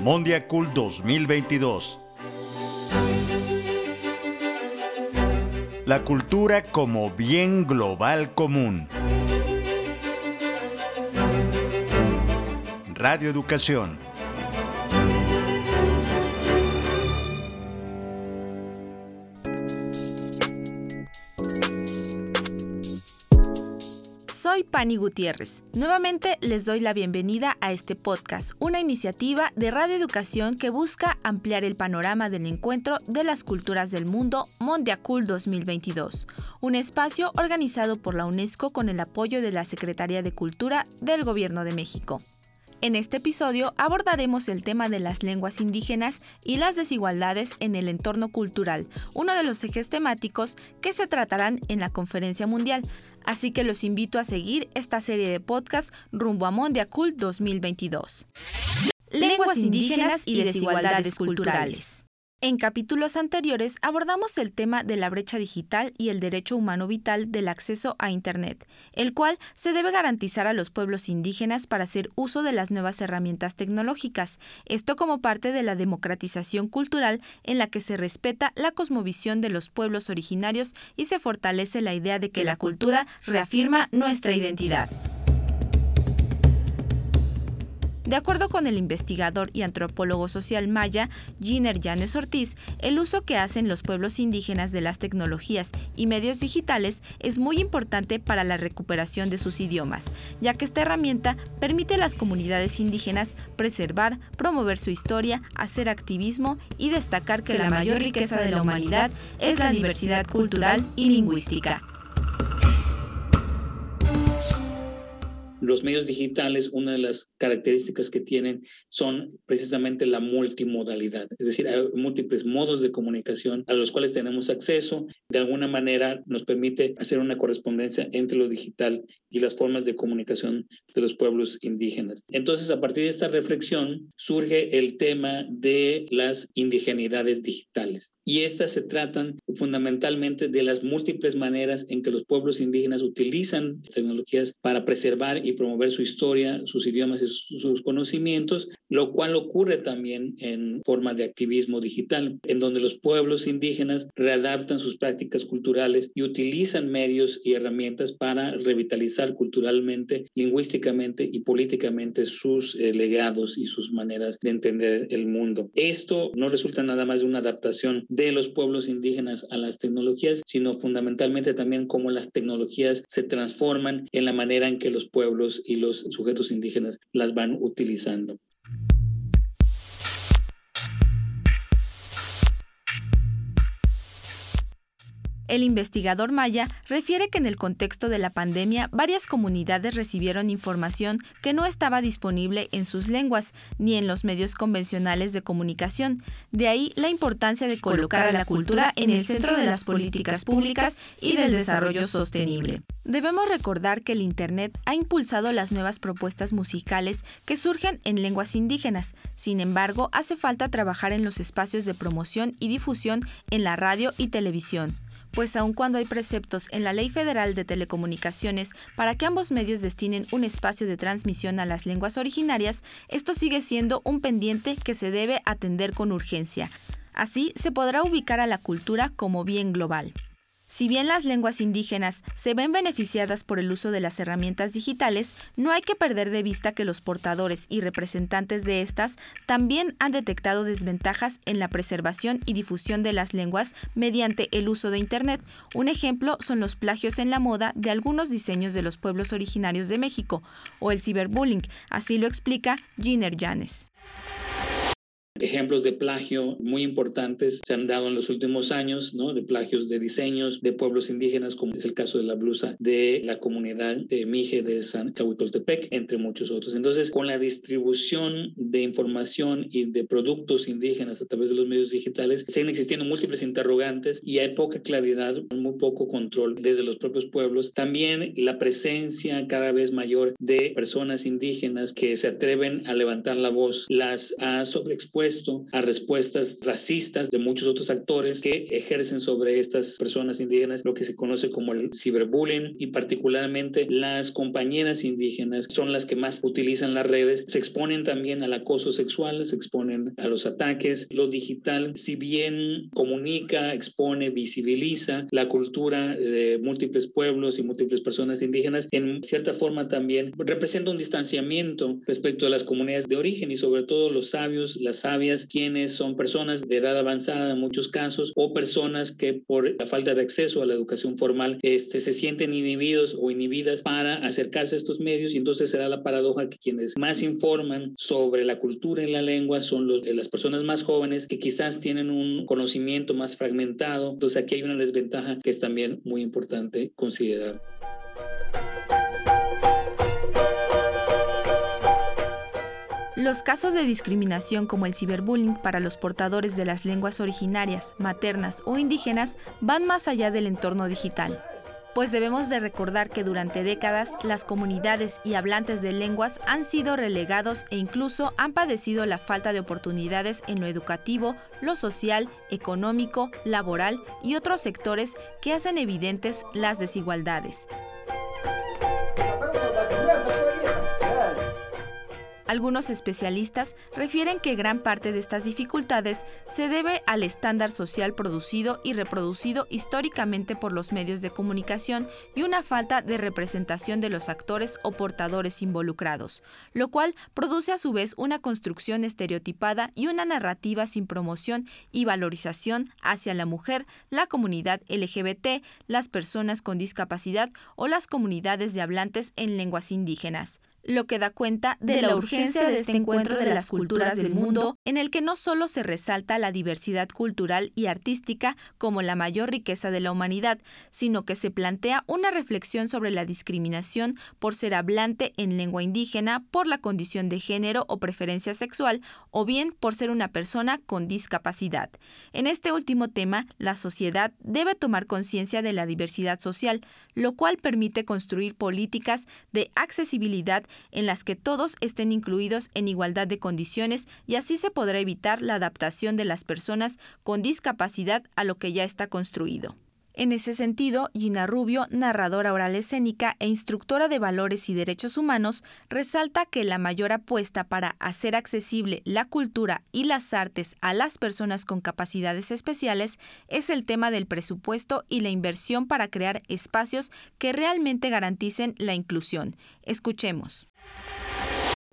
Mondiacul 2022. La cultura como bien global común. Radio Educación. Soy Pani Gutiérrez. Nuevamente les doy la bienvenida a este podcast, una iniciativa de Radio Educación que busca ampliar el panorama del encuentro de las culturas del mundo Mondiacul 2022, un espacio organizado por la UNESCO con el apoyo de la Secretaría de Cultura del Gobierno de México. En este episodio abordaremos el tema de las lenguas indígenas y las desigualdades en el entorno cultural, uno de los ejes temáticos que se tratarán en la conferencia mundial. Así que los invito a seguir esta serie de podcast rumbo a Mondiacult 2022. Lenguas indígenas y desigualdades culturales. En capítulos anteriores abordamos el tema de la brecha digital y el derecho humano vital del acceso a Internet, el cual se debe garantizar a los pueblos indígenas para hacer uso de las nuevas herramientas tecnológicas, esto como parte de la democratización cultural en la que se respeta la cosmovisión de los pueblos originarios y se fortalece la idea de que la cultura reafirma nuestra identidad. De acuerdo con el investigador y antropólogo social maya Giner Llanes Ortiz, el uso que hacen los pueblos indígenas de las tecnologías y medios digitales es muy importante para la recuperación de sus idiomas, ya que esta herramienta permite a las comunidades indígenas preservar, promover su historia, hacer activismo y destacar que la mayor riqueza de la humanidad es la diversidad cultural y lingüística. Los medios digitales, una de las características que tienen son precisamente la multimodalidad, es decir, hay múltiples modos de comunicación a los cuales tenemos acceso. De alguna manera nos permite hacer una correspondencia entre lo digital y las formas de comunicación de los pueblos indígenas. Entonces, a partir de esta reflexión surge el tema de las indigenidades digitales. Y estas se tratan fundamentalmente de las múltiples maneras en que los pueblos indígenas utilizan tecnologías para preservar y promover su historia, sus idiomas y sus conocimientos, lo cual ocurre también en forma de activismo digital, en donde los pueblos indígenas readaptan sus prácticas culturales y utilizan medios y herramientas para revitalizar culturalmente, lingüísticamente y políticamente sus eh, legados y sus maneras de entender el mundo. Esto no resulta nada más de una adaptación de los pueblos indígenas a las tecnologías, sino fundamentalmente también cómo las tecnologías se transforman en la manera en que los pueblos y los sujetos indígenas las van utilizando. El investigador Maya refiere que en el contexto de la pandemia varias comunidades recibieron información que no estaba disponible en sus lenguas ni en los medios convencionales de comunicación. De ahí la importancia de colocar a la cultura en el centro de las políticas públicas y del desarrollo sostenible. Debemos recordar que el Internet ha impulsado las nuevas propuestas musicales que surgen en lenguas indígenas. Sin embargo, hace falta trabajar en los espacios de promoción y difusión en la radio y televisión pues aun cuando hay preceptos en la Ley Federal de Telecomunicaciones para que ambos medios destinen un espacio de transmisión a las lenguas originarias, esto sigue siendo un pendiente que se debe atender con urgencia. Así se podrá ubicar a la cultura como bien global. Si bien las lenguas indígenas se ven beneficiadas por el uso de las herramientas digitales, no hay que perder de vista que los portadores y representantes de estas también han detectado desventajas en la preservación y difusión de las lenguas mediante el uso de Internet. Un ejemplo son los plagios en la moda de algunos diseños de los pueblos originarios de México o el ciberbullying, así lo explica Giner Llanes. Ejemplos de plagio muy importantes se han dado en los últimos años, ¿no? De plagios de diseños de pueblos indígenas, como es el caso de la blusa de la comunidad de Mije de San Cahuitoltepec, entre muchos otros. Entonces, con la distribución de información y de productos indígenas a través de los medios digitales, siguen existiendo múltiples interrogantes y hay poca claridad, muy poco control desde los propios pueblos. También la presencia cada vez mayor de personas indígenas que se atreven a levantar la voz, las ha sobreexpuesto expuesto a respuestas racistas de muchos otros actores que ejercen sobre estas personas indígenas lo que se conoce como el ciberbullying y particularmente las compañeras indígenas son las que más utilizan las redes, se exponen también al acoso sexual, se exponen a los ataques. Lo digital, si bien comunica, expone, visibiliza la cultura de múltiples pueblos y múltiples personas indígenas, en cierta forma también representa un distanciamiento respecto a las comunidades de origen y sobre todo los sabios, las sabias, quienes son personas de edad avanzada en muchos casos o personas que por la falta de acceso a la educación formal este, se sienten inhibidos o inhibidas para acercarse a estos medios y entonces se da la paradoja que quienes más informan sobre la cultura y la lengua son los, las personas más jóvenes que quizás tienen un conocimiento más fragmentado. Entonces aquí hay una desventaja que es también muy importante considerar. Los casos de discriminación como el ciberbullying para los portadores de las lenguas originarias, maternas o indígenas van más allá del entorno digital pues debemos de recordar que durante décadas las comunidades y hablantes de lenguas han sido relegados e incluso han padecido la falta de oportunidades en lo educativo, lo social, económico, laboral y otros sectores que hacen evidentes las desigualdades. Algunos especialistas refieren que gran parte de estas dificultades se debe al estándar social producido y reproducido históricamente por los medios de comunicación y una falta de representación de los actores o portadores involucrados, lo cual produce a su vez una construcción estereotipada y una narrativa sin promoción y valorización hacia la mujer, la comunidad LGBT, las personas con discapacidad o las comunidades de hablantes en lenguas indígenas lo que da cuenta de, la urgencia de este encuentro de las culturas del mundo, en el que no solo se resalta la diversidad cultural y artística como la mayor riqueza de la humanidad, sino que se plantea una reflexión sobre la discriminación por ser hablante en lengua indígena, por la condición de género o preferencia sexual, o bien por ser una persona con discapacidad. En este último tema, la sociedad debe tomar conciencia de la diversidad social, lo cual permite construir políticas de accesibilidad en las que todos estén incluidos en igualdad de condiciones y así se podrá evitar la adaptación de las personas con discapacidad a lo que ya está construido. En ese sentido, Gina Rubio, narradora oral escénica e instructora de valores y derechos humanos, resalta que la mayor apuesta para hacer accesible la cultura y las artes a las personas con capacidades especiales es el tema del presupuesto y la inversión para crear espacios que realmente garanticen la inclusión. Escuchemos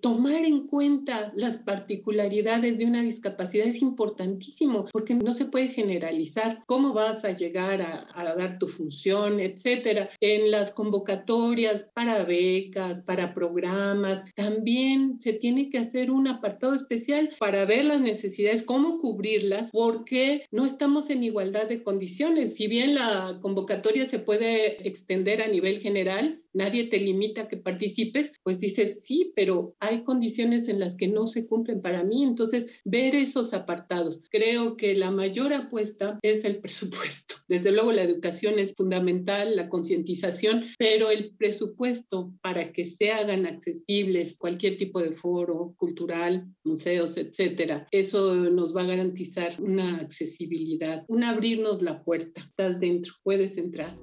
tomar en cuenta las particularidades de una discapacidad es importantísimo porque no se puede generalizar cómo vas a llegar a, dar tu función, etcétera. En las convocatorias para becas, para programas, también se tiene que hacer un apartado especial para ver las necesidades, cómo cubrirlas, porque no estamos en igualdad de condiciones. Si bien la convocatoria se puede extender a nivel general, nadie te limita a que participes, pues dices, sí, pero hay condiciones en las que no se cumplen para mí. Entonces, ver esos apartados. Creo que la mayor apuesta es el presupuesto. Desde luego, la educación es fundamental, la concientización, pero el presupuesto para que se hagan accesibles cualquier tipo de foro cultural, museos, etcétera, eso nos va a garantizar una accesibilidad, un abrirnos la puerta. Estás dentro, puedes entrar.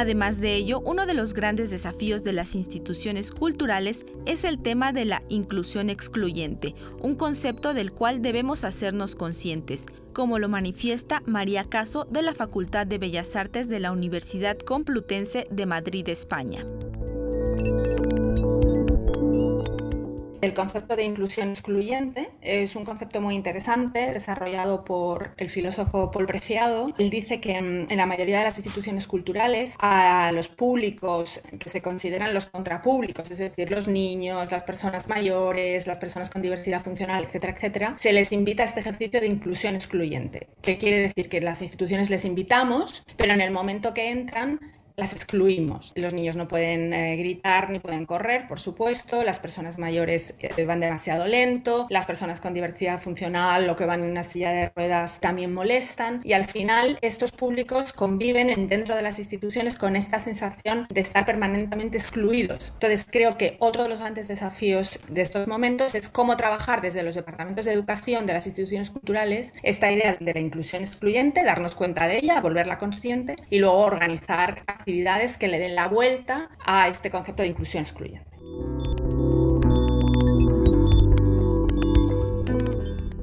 Además de ello, uno de los grandes desafíos de las instituciones culturales es el tema de la inclusión excluyente, un concepto del cual debemos hacernos conscientes, como lo manifiesta María Caso de la Facultad de Bellas Artes de la Universidad Complutense de Madrid, España. El concepto de inclusión excluyente es un concepto muy interesante desarrollado por el filósofo Paul Preciado. Él dice que en, la mayoría de las instituciones culturales a los públicos que se consideran los contrapúblicos, es decir, los niños, las personas mayores, las personas con diversidad funcional, etcétera, etcétera, se les invita a este ejercicio de inclusión excluyente. ¿Qué quiere decir? Que las instituciones les invitamos, pero en el momento que entran las excluimos. Los niños no pueden eh, gritar ni pueden correr, por supuesto, las personas mayores eh, van demasiado lento, las personas con diversidad funcional o que van en una silla de ruedas también molestan y al final estos públicos conviven dentro de las instituciones con esta sensación de estar permanentemente excluidos. Entonces creo que otro de los grandes desafíos de estos momentos es cómo trabajar desde los departamentos de educación de las instituciones culturales esta idea de la inclusión excluyente, darnos cuenta de ella, volverla consciente y luego organizar que le den la vuelta a este concepto de inclusión excluyente.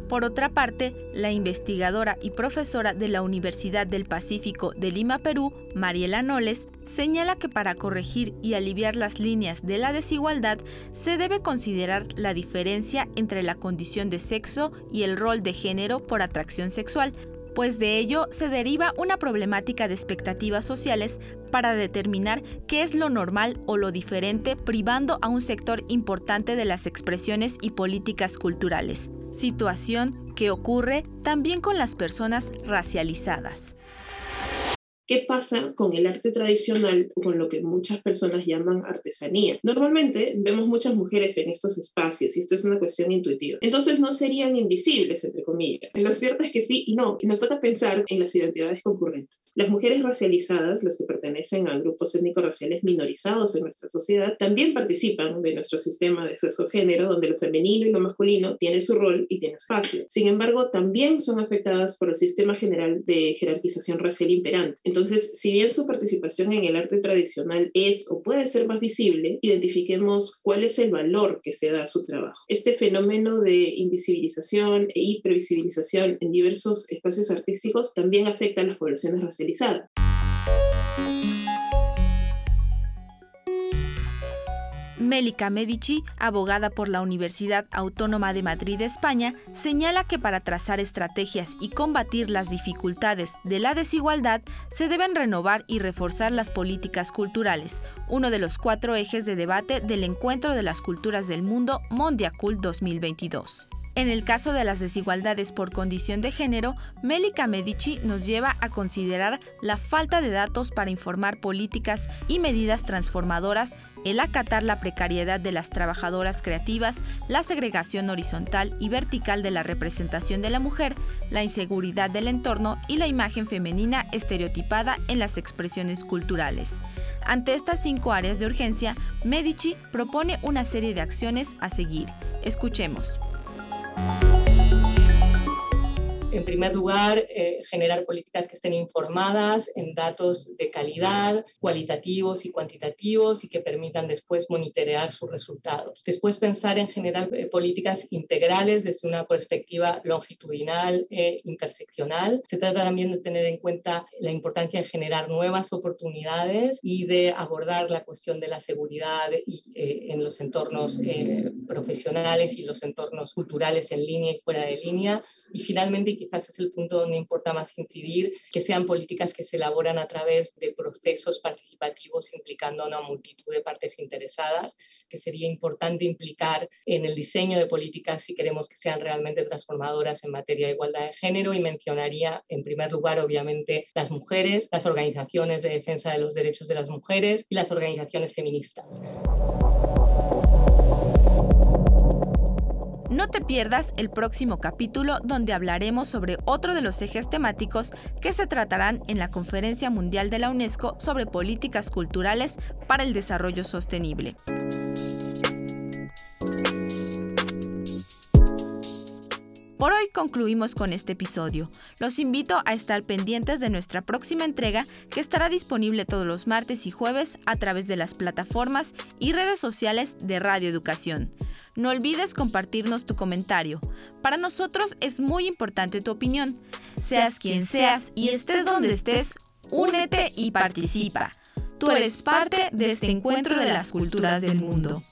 Por otra parte, la investigadora y profesora de la Universidad del Pacífico de Lima, Perú, Mariela Noles, señala que para corregir y aliviar las líneas de la desigualdad se debe considerar la diferencia entre la condición de sexo y el rol de género por atracción sexual, pues de ello se deriva una problemática de expectativas sociales para determinar qué es lo normal o lo diferente, privando a un sector importante de las expresiones y políticas culturales, situación que ocurre también con las personas racializadas. ¿Qué pasa con el arte tradicional o con lo que muchas personas llaman artesanía? Normalmente vemos muchas mujeres en estos espacios y esto es una cuestión intuitiva. Entonces no serían invisibles, entre comillas. Lo cierto es que sí y no. Nos toca pensar en las identidades concurrentes. Las mujeres racializadas, las que pertenecen a grupos étnico-raciales minorizados en nuestra sociedad, también participan de nuestro sistema de sexo-género, donde lo femenino y lo masculino tiene su rol y tiene espacio. Sin embargo, también son afectadas por el sistema general de jerarquización racial imperante. Entonces, si bien su participación en el arte tradicional es o puede ser más visible, identifiquemos cuál es el valor que se da a su trabajo. Este fenómeno de invisibilización e hipervisibilización en diversos espacios artísticos también afecta a las poblaciones racializadas. Mélica Medici, abogada por la Universidad Autónoma de Madrid, España, señala que para trazar estrategias y combatir las dificultades de la desigualdad se deben renovar y reforzar las políticas culturales, uno de los cuatro ejes de debate del Encuentro de las Culturas del Mundo Mondiacult 2022. En el caso de las desigualdades por condición de género, Mélica Medici nos lleva a considerar la falta de datos para informar políticas y medidas transformadoras el acatar la precariedad de las trabajadoras creativas, la segregación horizontal y vertical de la representación de la mujer, la inseguridad del entorno y la imagen femenina estereotipada en las expresiones culturales. Ante estas cinco áreas de urgencia, Medici propone una serie de acciones a seguir. Escuchemos. En primer lugar, eh, generar políticas que estén informadas en datos de calidad, cualitativos y cuantitativos y que permitan después monitorear sus resultados. Después, pensar en generar eh, políticas integrales desde una perspectiva longitudinal e interseccional. Se trata también de tener en cuenta la importancia de generar nuevas oportunidades y de abordar la cuestión de la seguridad y, eh, en los entornos profesionales y los entornos culturales en línea y fuera de línea. Y finalmente, quizás es el punto donde importa más incidir, que sean políticas que se elaboran a través de procesos participativos implicando a una multitud de partes interesadas, que sería importante implicar en el diseño de políticas si queremos que sean realmente transformadoras en materia de igualdad de género y mencionaría en primer lugar obviamente las mujeres, las organizaciones de defensa de los derechos de las mujeres y las organizaciones feministas. No te pierdas el próximo capítulo donde hablaremos sobre otro de los ejes temáticos que se tratarán en la Conferencia Mundial de la UNESCO sobre Políticas Culturales para el Desarrollo Sostenible. Por hoy concluimos con este episodio. Los invito a estar pendientes de nuestra próxima entrega que estará disponible todos los martes y jueves a través de las plataformas y redes sociales de Radio Educación. No olvides compartirnos tu comentario. Para nosotros es muy importante tu opinión. Seas quien seas y estés donde estés, únete y participa. Tú eres parte de este encuentro de las culturas del mundo.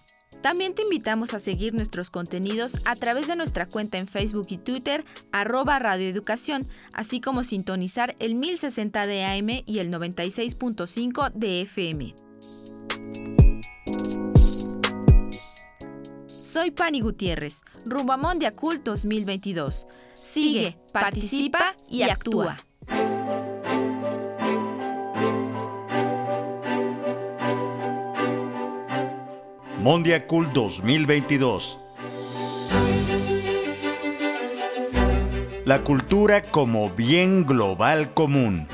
También te invitamos a seguir nuestros contenidos a través de nuestra cuenta en Facebook y Twitter, arroba radioeducación, así como sintonizar el 1060 de AM y el 96.5 de FM. Soy Pani Gutiérrez, Rubamondia Cult 2022. Sigue, participa y actúa. Mondia Cult 2022. La cultura como bien global común.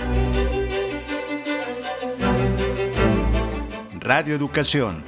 Radio Educación